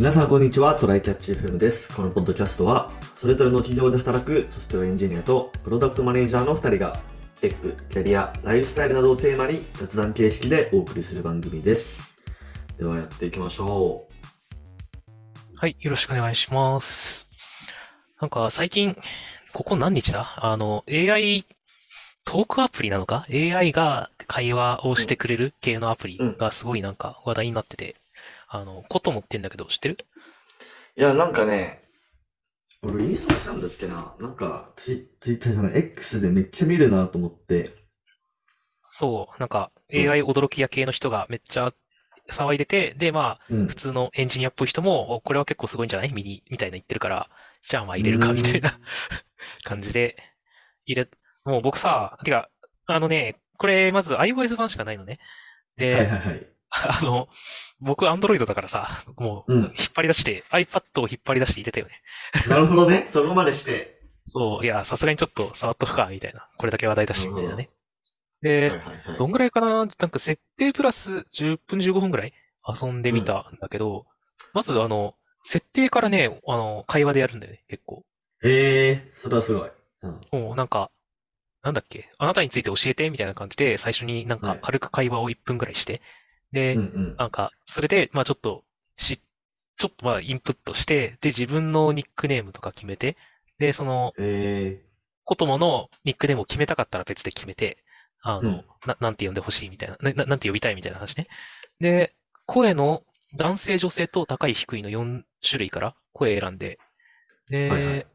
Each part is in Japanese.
皆さんこんにちは、トライキャッチ FM です。このポッドキャストは、それぞれの企業で働くソフトウェアエンジニアとプロダクトマネージャーの2人が、テック、キャリア、ライフスタイルなどをテーマに雑談形式でお送りする番組です。ではやっていきましょはい、よろしくお願いします。なんか最近、ここ何日だ？あの、AI、トークアプリなのか ?AI が会話をしてくれる系のアプリがすごいなんか話題になってて、あの、コトモって言うんだけど知ってる？う。いや、なんかね、俺インストールしたんだっけな？なんか、ツイツイッターじゃない、X でめっちゃ見るなと思って。そう、なんか AI 驚き屋系の人がめっちゃ騒いでて、で、まあ、うん普。通のエンジニアっぽい人も、おこれは結構すごいんじゃない？ミニみたいな言ってるから、じゃあまあ入れるかみたいな 感じで入れ、もう僕さ、てか、あのね、これまず iOS 版しかないのね。で、はいはいはい。あの、僕 Android だからさ、もううん引っ張り出して、iPad を引っ張り出して入れたよね。なるほどね。そこまでして。そう、いや、さすがにちょっと触っとくか、みたいな。これだけ話題だし、みたいなね。はいで、はいはい。どんぐらいかな？なんか設定プラス10分15分ぐらい？遊んでみたんだけど、まずあの、設定からね、あの、会話でやるんだよね、結構。へえ、それはすごい。うん。もうなんか、なんだっけ、あなたについて教えてみたいな感じで、最初になんかはい軽く会話を1分ぐらいして、で、うんうん。なんか、それで、まあちょっと、し、ちょっとまあインプットして、で、自分のニックネームとか決めて、で、その、へえ。コトモのニックネームを決めたかったら別で決めて、あの、うんな、なんて呼んでほしいみたいな、な、ななんて呼びたいみたいな話ね。で、声の男性、女性と高い、低いの4種類から声選んで、で、はいはい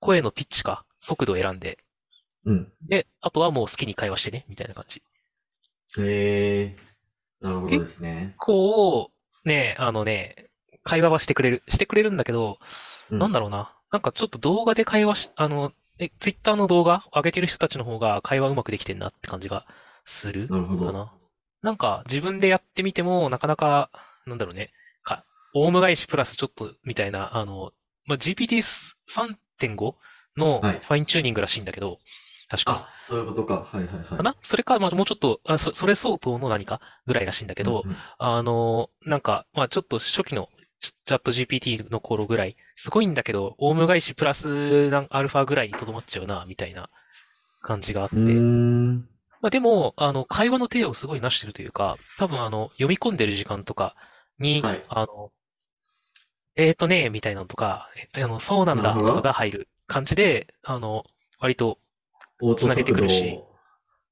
声のピッチか、速度を選んで、うん。で、あとはもう好きに会話してね、みたいな感じ。へえ。なるほどですね。こう、ね、あのね、会話はしてくれる。してくれるんだけど、うなんだろうな。なんかちょっと動画で会話し、あの、え、ツイッターの動画上げてる人たちの方が会話うまくできてんなって感じがするなるほど。かな。なんか自分でやってみても、なかなか、なんだろうね、か、オウム返しプラスちょっとみたいな、あの、まあ、GPT3.5 のフはいァインチューニングらしいんだけど、確か。あ、そういうことか。はいはいはい。かな？それか、まあ、もうちょっと、あ、そ、それ相当の何かぐらいらしいんだけど、うんうんあの、なんか、まあちょっと初期のチャット GPT の頃ぐらい、すごいんだけど、オウム返しプラスなんアルファぐらいにとどまっちゃうな、みたいな感じがあって。まあでも、あの、会話の手をすごいなしてるというか、多分あの、読み込んでる時間とかに、はいあの、えーとね、みたいなのとか、えあの、そうなんだ、とかが入る感じで、あの、割と、オート繋げて速度くるしを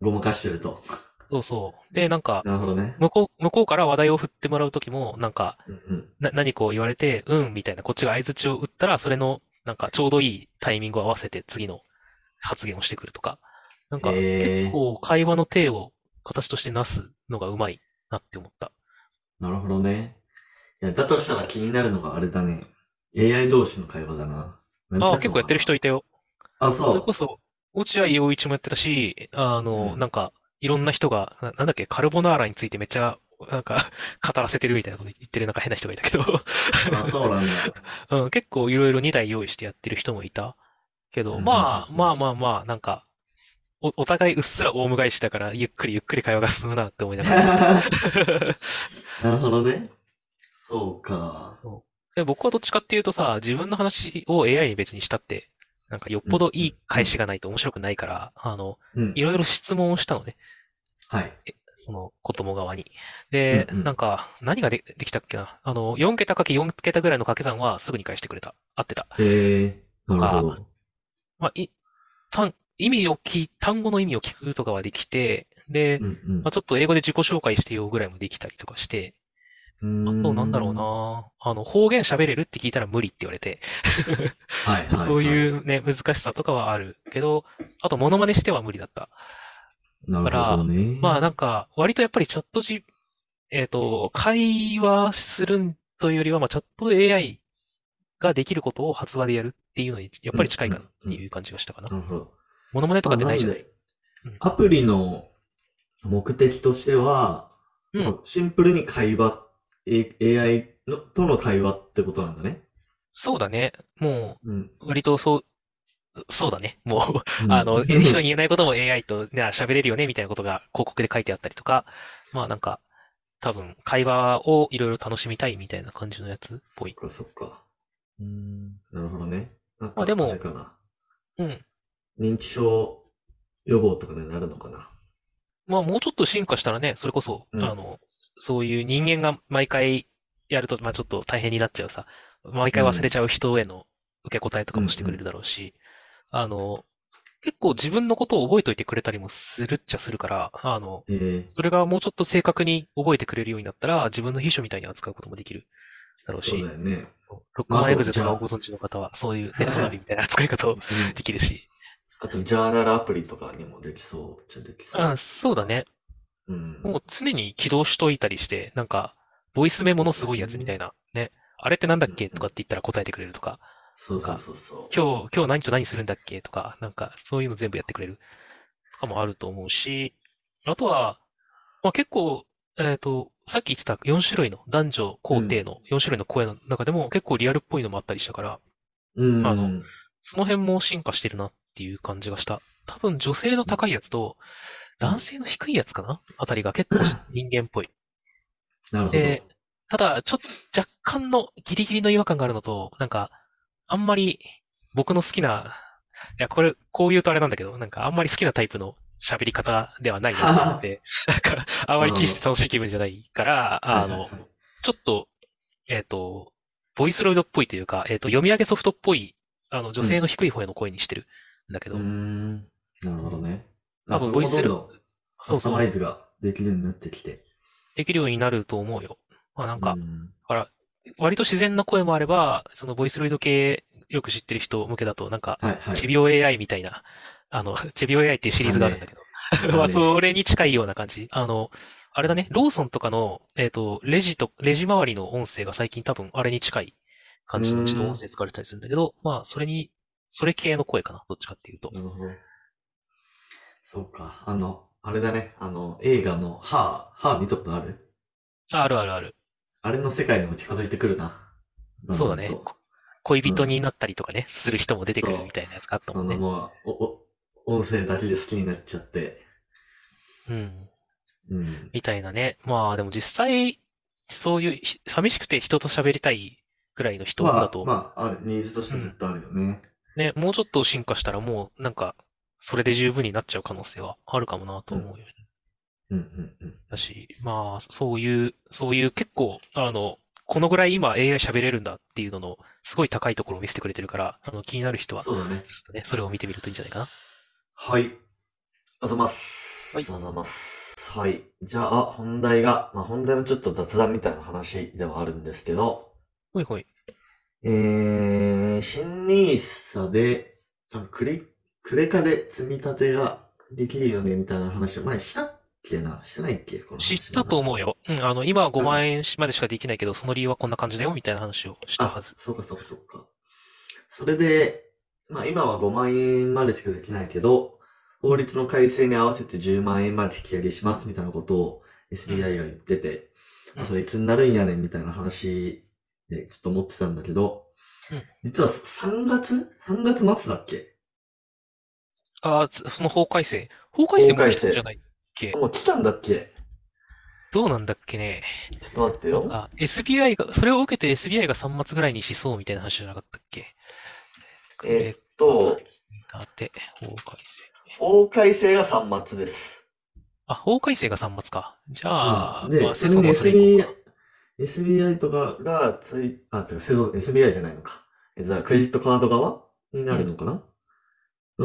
ごまかしてると。そうそう。で、なんか、なるほどね。向こう、向こうから話題を振ってもらうときも、なんか、うんうん。な、何こう言われて、うん、みたいな、こっちが相槌を打ったら、それの、なんか、ちょうどいいタイミングを合わせて次の発言をしてくるとか、なんか、結構会話の手を形としてなすのがうまいなって思った。なるほどね。いや、だとしたら気になるのがあれだね。AI 同士の会話だな。ああ、結構やってる人いたよ。あ、それそこそ、落合陽一もやってたし、あの、うんなんか、いろんな人が、な、なんだっけ、カルボナーラについてめっちゃ、なんか、語らせてるみたいなこと言ってるなんか変な人がいたけど、う。あ、そうなんだ。うん、結構いろいろ2台用意してやってる人もいた。けど、うんまあ、うんまあまあまあ、なんか、お、お互いうっすらオウム返しだから、ゆっくりゆっくり会話が進むなって思いながら。なるほどね。そうか。で僕はどっちかっていうとさ、自分の話を AI に別にしたって、なんかよっぽどいい返しがないと面白くないから、あの、うんい。ろいろ質問をしたのね。はい。その、子供側に。で、うんうんなんか、何がで、できたっけな？あの、4桁かけ4桁ぐらいの掛け算はすぐに返してくれた。合ってた。へえ。なるほど。まあ、い、単、意味を聞い、単語の意味を聞くとかはできて、で、うんうんまあ、ちょっと英語で自己紹介してよぐらいもできたりとかして。あとなんだろうな。あの、方言喋れるって聞いたら無理って言われて、はいはいはい。そういうね、難しさとかはあるけど、あとモノマネしては無理だった。なるほどね。まあなんか、割とやっぱりチャット G、えっと、会話するというよりは、まあチャット AI ができることを発話でやるっていうのに、やっぱり近いかなっていう感じがしたかな。なるほど。モノマネとかってないじゃないアプリの目的としては、うん。シンプルに会話、A- AI のとの会話ってことなんだね。そうだね。もうん。う、割とそう、そうだね。もう、うんあの、人に言えないことも AI と、ね、喋れるよね、みたいなことが広告で書いてあったりとか、まあなんか、多分、会話をいろいろ楽しみたいみたいな感じのやつっぽい。そっかそっか。うーん、なるほどね。なんか、まあでも。うん。認知症予防とかになるのかな。まあ、もうちょっと進化したらね、それこそ、うんあの、そういう人間が毎回やると、まあちょっと大変になっちゃうさ、毎回忘れちゃう人への受け答えとかもしてくれるだろうし、あの、結構自分のことを覚えておいてくれたりもするっちゃするから、あの、ええそれがもうちょっと正確に覚えてくれるようになったら、自分の秘書みたいに扱うこともできるだろうしそう、だよね。ロックマンエグゼとかをご存知の方は、そういうネットナビみたいな扱い方をうんできるし。あと、ジャーナルアプリとかにもできそうじゃできそう。あ、そうだね。うん。もう常に起動しといたりして、なんか、ボイスメモのすごいやつみたいな、ね。あれってなんだっけ？とかって言ったら答えてくれるとか、そうそうそうそう。今日、今日何と何するんだっけ？とか、なんか、そういうの全部やってくれるとかもあると思うし、あとは、まあ結構、えっと、さっき言ってた4種類の男女高低の4種類の声の中でも結構リアルっぽいのもあったりしたから、うん。あのその辺も進化してるなっていう感じがした。多分女性の高いやつと、男性の低いやつかな？あたりが結構人間っぽい。なるほど。で、ただ、ちょっと若干のギリギリの違和感があるのと、なんか、あんまり僕の好きな、いや、これ、こう言うとあれなんだけど、なんかあんまり好きなタイプの喋り方ではないなと思って、なんか、あんまり聞いてて楽しい気分じゃないから、あのちょっと、えっと、ボイスロイドっぽいというか、えっと、読み上げソフトっぽい、あの、女性の低い方への声にしてるんだけど、うーん。なるほどね。多分あボイスロそれもどんどんカスタマイズができるようになってきて。できるようになると思うよ。まあなんかう、んだから、割と自然な声もあれば、そのボイスロイド系よく知ってる人向けだと、なんか、はいはい。チェビオ AI みたいな、あの、チェビオ AI っていうシリーズがあるんだけど、ねまあ、それに近いような感じ。あの、あれだね、ローソンとかの、えっと、レジと、レジ周りの音声が最近多分あれに近い感じの自動音声使われたりするんだけど、まあ、それに、それ系の声かな、どっちかっていうと。なるほど。そうか。あの、あれだね。あの、映画の、ハー、ハー見たことある？ああるあるある。あれの世界にも近づいてくるな。そうだね恋人になったりとかね、する人も出てくるみたいなやつがあったもんね。そのもう、お、お、音声だけで好きになっちゃって。うん。うん。みたいなね。まあ、でも実際、そういうひ、寂しくて人と喋りたいぐらいの人まあ、だと、まあ、ある、ニーズとして絶対あるよね。ね、もうちょっと進化したらもう、なんか、それで十分になっちゃう可能性はあるかもなと思うよね。うん、うん、うん。だし、まあ、そういう、そういう結構、あの、このぐらい今 AI 喋れるんだっていうのの、すごい高いところを見せてくれてるから、あの、気になる人は、ちょそうだね。っとね、それを見てみるといいんじゃないかな。はい。あざいます。はいございます。はい。じゃあ、本題が、まあ本題もちょっと雑談みたいな話ではあるんですけど、ほいほい。えー、新ニーサで、なんかクレ、カで積み立てができるよねみたいな話を前したっけな？してないっけ？この話知ったと思うよ。うん、あの、今は5万円までしかできないけど、その理由はこんな感じだよ、みたいな話をしたはあず、。そうかそうかそうか。それで、まあ今は5万円までしかできないけど、法律の改正に合わせて10万円まで引き上げしますみたいなことを SBI が言ってて、まあそれいつになるんやねんみたいな話でちょっと思ってたんだけどうん、実は3月 ?3 月末だっけ？ああ、つその法改正？法改正も来たんじゃないっけ？もう来たんだっけ？どうなんだっけね？ちょっと待ってよ。あ、SBI が、それを受けて SBI が3月ぐらいにしそうみたいな話じゃなかったっけ？えっと、だって、法改正。法改正が3末です。あ、法改正が3月か。じゃあ、うんで、まあ、それに SBI か。、SBI とかがつい、あ、違う、セゾン、SBI じゃないのか。えっと、だからクレジットカード側になるのかな、うん、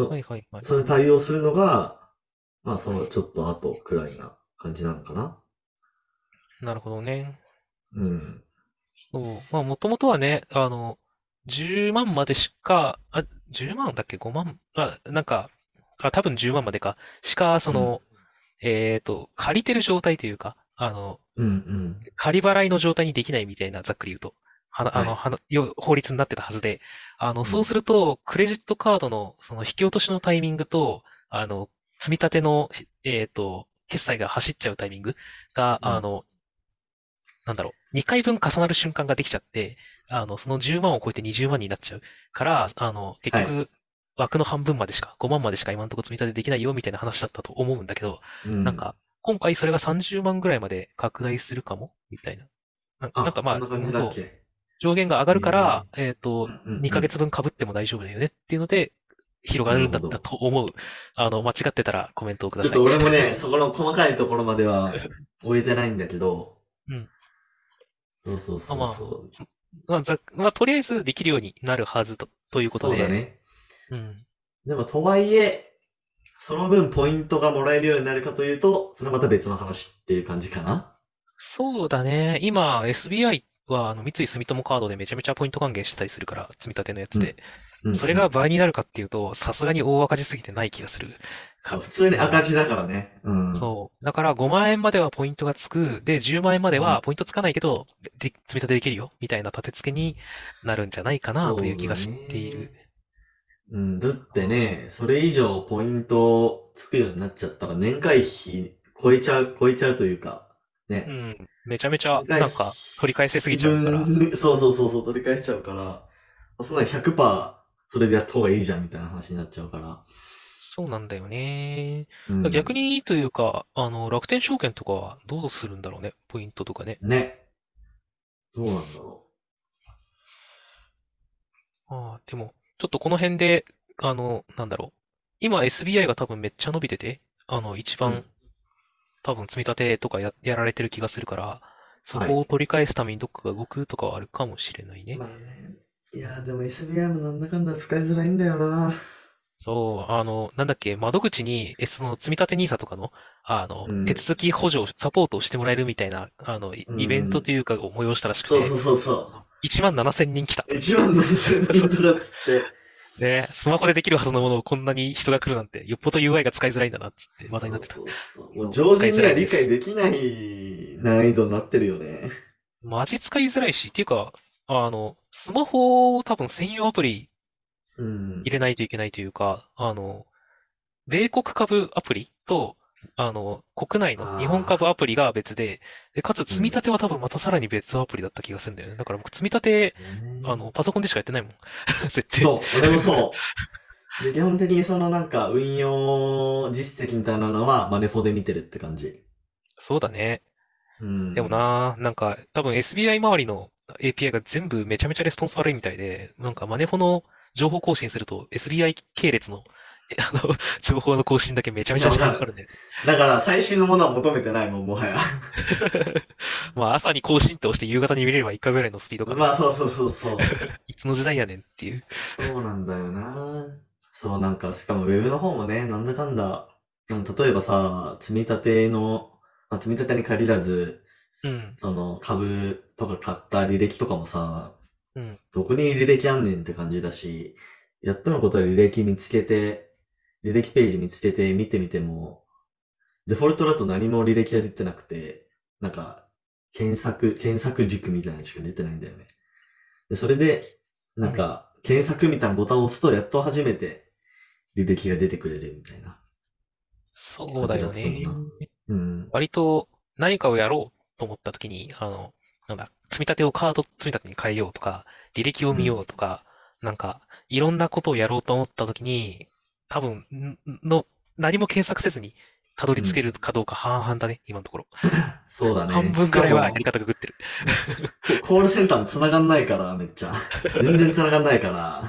はいはいはい。それ対応するのが、まあ、そのちょっと後くらいな感じなのかななるほどね。うん。そう。まあ、もともとはね、あの、10万までしか、あ、10万だっけ ?5 万？あ、なんか、あ、多分10万までか。しか、その、えっと、借りてる状態というか、あの、うんうん。仮払いの状態にできないみたいな、ざっくり言うと。はな、あの、はいはな、よ、法律になってたはずで、あの、うん。そうすると、クレジットカードの、その引き落としのタイミングと、あの、積み立ての、えっと、決済が走っちゃうタイミングが、うん。あの、なんだろう、2回分重なる瞬間ができちゃって、あの、その10万を超えて20万になっちゃうから、あの、結局、枠の半分までしか、5万までしか今のところ積み立てできないよ、みたいな話だったと思うんだけど、うん。なんか、今回それが30万ぐらいまで拡大するかも？みたいな。なあ、なんかまあ、そんな感じだっけ？上限が上がるから、えっと、うんうん2ヶ月分被っても大丈夫だよねっていうので、広がるんだったと思う。あの、間違ってたらコメントをくだちょっさい。と俺もね、そこの細かいところまでは 終えてないんだけど、うん。そうそうそうまあそう。まあ、ざまあ、とりあえずできるようになるはずと、ということで。そうだね。うん。でも、とはいえ、その分ポイントがもらえるようになるかというと、それはまた別の話っていう感じかな。そうだね。今、SBI は、あの、三井住友カードでめちゃめちゃポイント還元してたりするから、積み立てのやつで。うんそれが倍になるかっていうと、さすがに大赤字すぎてない気がする。そう普通に赤字だからね。うん。そう。だから5万円まではポイントがつく。で、10万円まではポイントつかないけど、で、積み立てできるよ。みたいな立て付けになるんじゃないかなという気がしている。うん、だってね、それ以上ポイントつくようになっちゃったら年会費超えちゃう、超えちゃうというか、ね。うん。めちゃめちゃ、なんか、取り返せすぎちゃうから。分 そうそうそうそう、取り返しちゃうから、そんなに100%それでやった方がいいじゃんみたいな話になっちゃうから。そうなんだよね。うん逆にというか、あの、楽天証券とかはどうするんだろうね？ポイントとかね。ね。どうなんだろああ、でも、ちょっとこの辺で、あの、なんだろう。今 SBI が多分めっちゃ伸びてて、あの、一番、うん多分積み立てとかや、やられてる気がするから、そはいこを取り返すためにどっかが動くとかはあるかもしれないうね。まあね。いやーでも SBI もなんだかんだ使いづらいんだよな。そう、あの、なんだっけ、窓口に、えその積み立て NISA とかの、あの、うん手続き補助、サポートをしてもらえるみたいな、あの、イベントというかを催したらしくて、そうそうそうそ1万7000人来た。う。1万7000人とかっつって。ね、スマホでできるはずのものをこんなに人が来るなんて、よっぽど UI が使いづらいんだなっつって話題になってた。そうそうそう。もう常人には理解できない難易度になってるよね。マジ使いづらいし、っていうか、あの、スマホを多分専用アプリうん入。れないといけないというか、あの、米国株アプリと、あの、国内の日本株アプリが別で、で、かつ積み立ては多分またさらに別アプリだった気がするんだよね。だから僕積み立て、あの、パソコンでしかやってないもん。絶対。そう、俺もそう。で、基本的にそのなんか運用実績みたいなのはマネフォで見てるって感じ。そうだね。うん。でもな、なんか、多分 SBI 周りの API が全部めちゃめちゃレスポンス悪いみたいで、なんかマネフォの情報更新すると SBI 系列の、え あの、情報の更新だけめちゃめちゃ時間かかるね。だから最新のものは求めてないもん、もはや。まあ朝に更新って押して夕方に見れれば1回ぐらいのスピードかな。まあそうそうそうそう。いつの時代やねんっていう。そうなんだよな。そう、なんか、しかもウェブの方もね、なんだかんだ、うん例えばさ、積み立ての、まあ、積み立てに限らず、うん。その株とか買った履歴とかもさ、うん。どこに履歴あんねんって感じだし、やっとのことは履歴見つけて、履歴ページ見つけて見てみても、デフォルトだと何も履歴が出てなくて、なんか、検索、検索軸みたいなのしか出てないんだよね。で、それで、なんか、検索みたいなボタンを押すと、やっと初めて履歴が出てくれるみたいな。そうだよね。うん。割と何かをやろうと思った時に、あの、なんだ、積み立てをカード積み立てに変えようとか、履歴を見ようとか、なんか、いろんなことをやろうと思った時に、多分、んの、何も検索せずに、たどり着けるかどうか半々だね、今のところ。そうだね。半分ぐらいはやり方がグってる。もココールセンターも繋がんないから、めっちゃ。全然繋がんないから。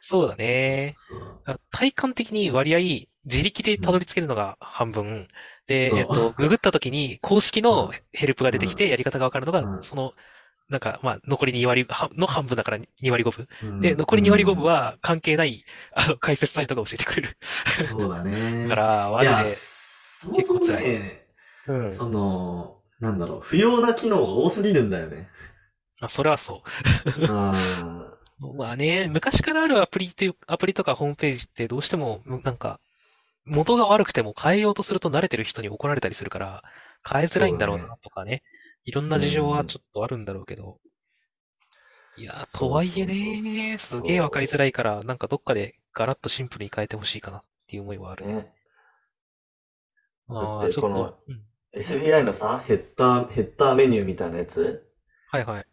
そうだね。そう。体感的に割合、自力でたどり着けるのが半分。で、そうえっと、ググった時に公式のヘルプが出てきてやり方がわかるのが、うんその、なんか、まあ、残り2割はの半分だから2割5分。うんで、残り2割5分は関係ない、あの、解説サイトが教えてくれる。そうだね。だ から、いや、マジで、そもそもね、うん。その、なんだろう、不要な機能が多すぎるんだよね。あ、それはそあう。まあね、昔からあるアプリという、アプリとかホームページってどうしても、なんか、元が悪くても変えようとすると慣れてる人に怒られたりするから、変えづらいんだろうなとかね。いろんな事情はちょっとあるんだろうけど。いやー、とはいえね、すげえわかりづらいから、なんかどっかでガラッとシンプルに変えてほしいかなっていう思いはある。ね。あだあ、ちょっってこのと、うん。SBI のさ、ヘッダー、ヘッダーメニューみたいなやつ、はいはい。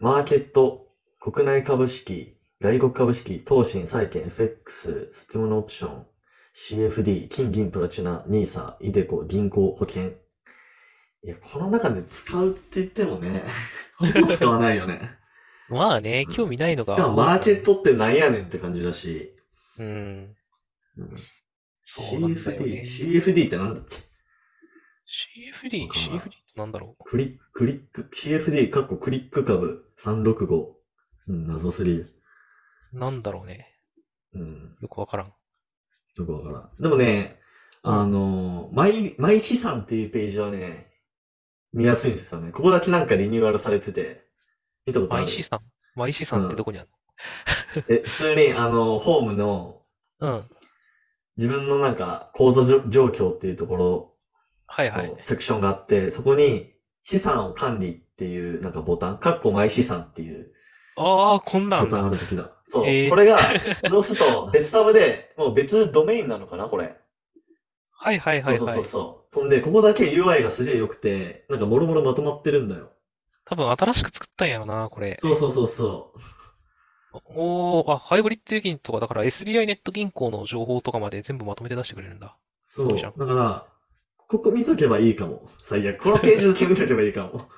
マーケット、国内株式、外国株式、投信、債券、FX、先物オプション、CFD、金銀プラチナ、ニーサ、イデコ、銀行、保険。いや、この中で使うって言ってもね、ほ ぼ使わないよね。まあね、興味ないのがしかもマーケットってなんやねんって感じだし。うん。うん CFD、ね CFD ってなんだっけ？CFD、CFD ってなんだろう？クリック、クリック、CFD、かっこクリック株365。うん、謎すぎる。なんだろうね。うん、よくわからん。よくわからん。でもね、あの、マイ、マイ資産っていうページはね、見やすいんですよね。ここだけなんかリニューアルされてて、見たことある？マイ資産マイ資産ってどこにあるえ、普通に、あの、ホームの、のうん。自分のなんか、口座状況っていうところはいはいの。セクションがあって、そこに、資産を管理っていうなんかボタン、カッコマイ資産っていうああ、こんなんボタンあだ。るときだ。そう。へーこれが、どうすると別タブで、もう別ドメインなのかな、これ。はいはいはいはいそうそう。そう。そんで、ここだけ UI がすげえ良くて、なんかもろもろまとまってるんだよ。多分新しく作ったんやろな、これ。そうそうそうそう。おー、あ、ハイブリッド預金とか、だから SBI ネット銀行の情報とかまで全部まとめて出してくれるんだ。そう。そうじゃんだから、ここ見とけばいいかも。最悪。このページだけ見とけばいいかも。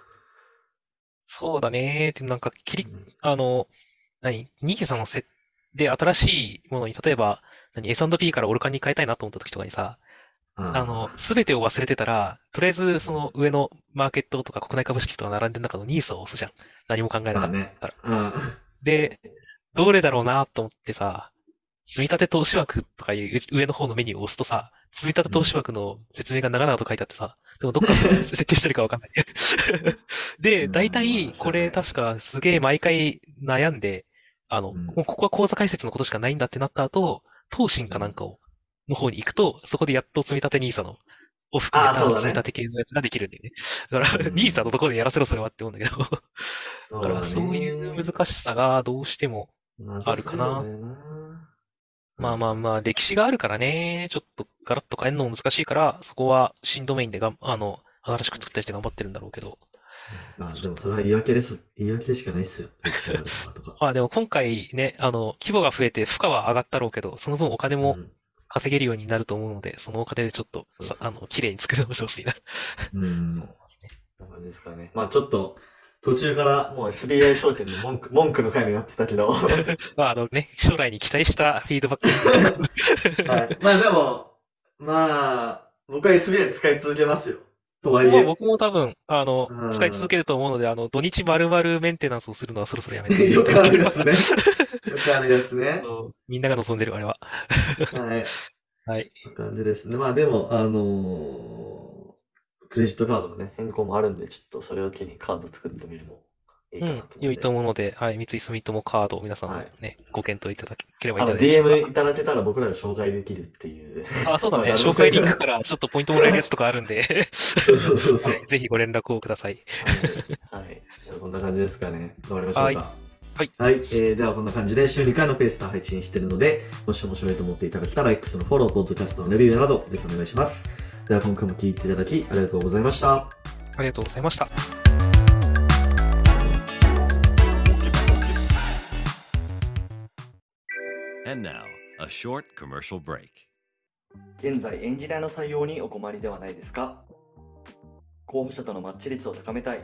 そうだね。でもなんか、切り、うんあの、何？ニーサのせで新しいものに、例えば、何？S&P からオルカンに変えたいなと思った時とかにさ、ああの、すべてを忘れてたら、とりあえずその上のマーケットとか国内株式とか並んでる中のニーサを押すじゃん。何も考えなかったまあね。うん。で、どれだろうなと思ってさ、積立投資枠とかいう上の方のメニューを押すとさ、積立投資枠の説明が長々と書いてあってさ、でもどっかで 設定してるかわかんない。で、うん大体これ確かすげえ毎回悩んで、あの、ここは口座開設のことしかないんだってなった後、投信かなんかを、の方に行くと、そこでやっと積立 NISA の、を含めた積立系のやつができるんだよね。だから、うん NISA のところでやらせろそれはって思うんだけど。そうだからそういう難しさがどうしても、あるかなまあまあまあ、歴史があるからね、ちょっとガラッと変えるのも難しいから、そこは新ドメインでがん、あの、新しく作ったりして頑張ってるんだろうけど。まあでもそれは言い訳です。言い訳でしかないっすよ。歴史があるからとか。ま あでも今回ね、あの、規模が増えて負荷は上がったろうけど、その分お金もうん稼げるようになると思うので、そのお金でちょっとそうそうそうさあの、綺麗に作り直してほしいな。うん。な感じですかね。まあちょっと、途中からもう SBI 証券の文句、文句の回になってたけど。は まああのね、将来に期待したフィードバック。い。まあでも、まあ、僕は SBI 使い続けますよ。とはいえ。まあ僕も多分、あのう、ん使い続けると思うので、あの、土日丸々メンテナンスをするのはそろそろやめて。よくあるやつね。よくあるやつね。みんなが望んでる、あれは。はい。はい。感じですね。まあでも、あのークレジットカードのね、変更もあるんで、ちょっとそれを機にカード作ってみるのもいいうかんなと、思うんで。良いと思うので、はい、三井住友カードを皆さんもはいね、ご検討いただければいいあの、んじゃないでしょう DM いただけたら僕らが紹介できるっていう。か。あ、そうだね。まあ紹介リンクからちょっとポイントもらえるやつとかあるんで、そうそうそうそう。は いぜひご連絡をください。はい。はい。そんな感じですかね。頑張りましょうか。はいはい。はい。えー、ではこんな感じで週2回のペースで配信してるので、もし面白いと思っていただけたら X のフォロー、ポッドキャストのレビューなど、ぜひお願いします。では今回も聞いていただきありがとうございました。ありがとうございました。And now, a short commercial break. 現在エンジニアの採用にお困りではないですか？候補者とのマッチ率を高めたい、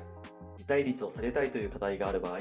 辞退率を下げたいという課題がある場合、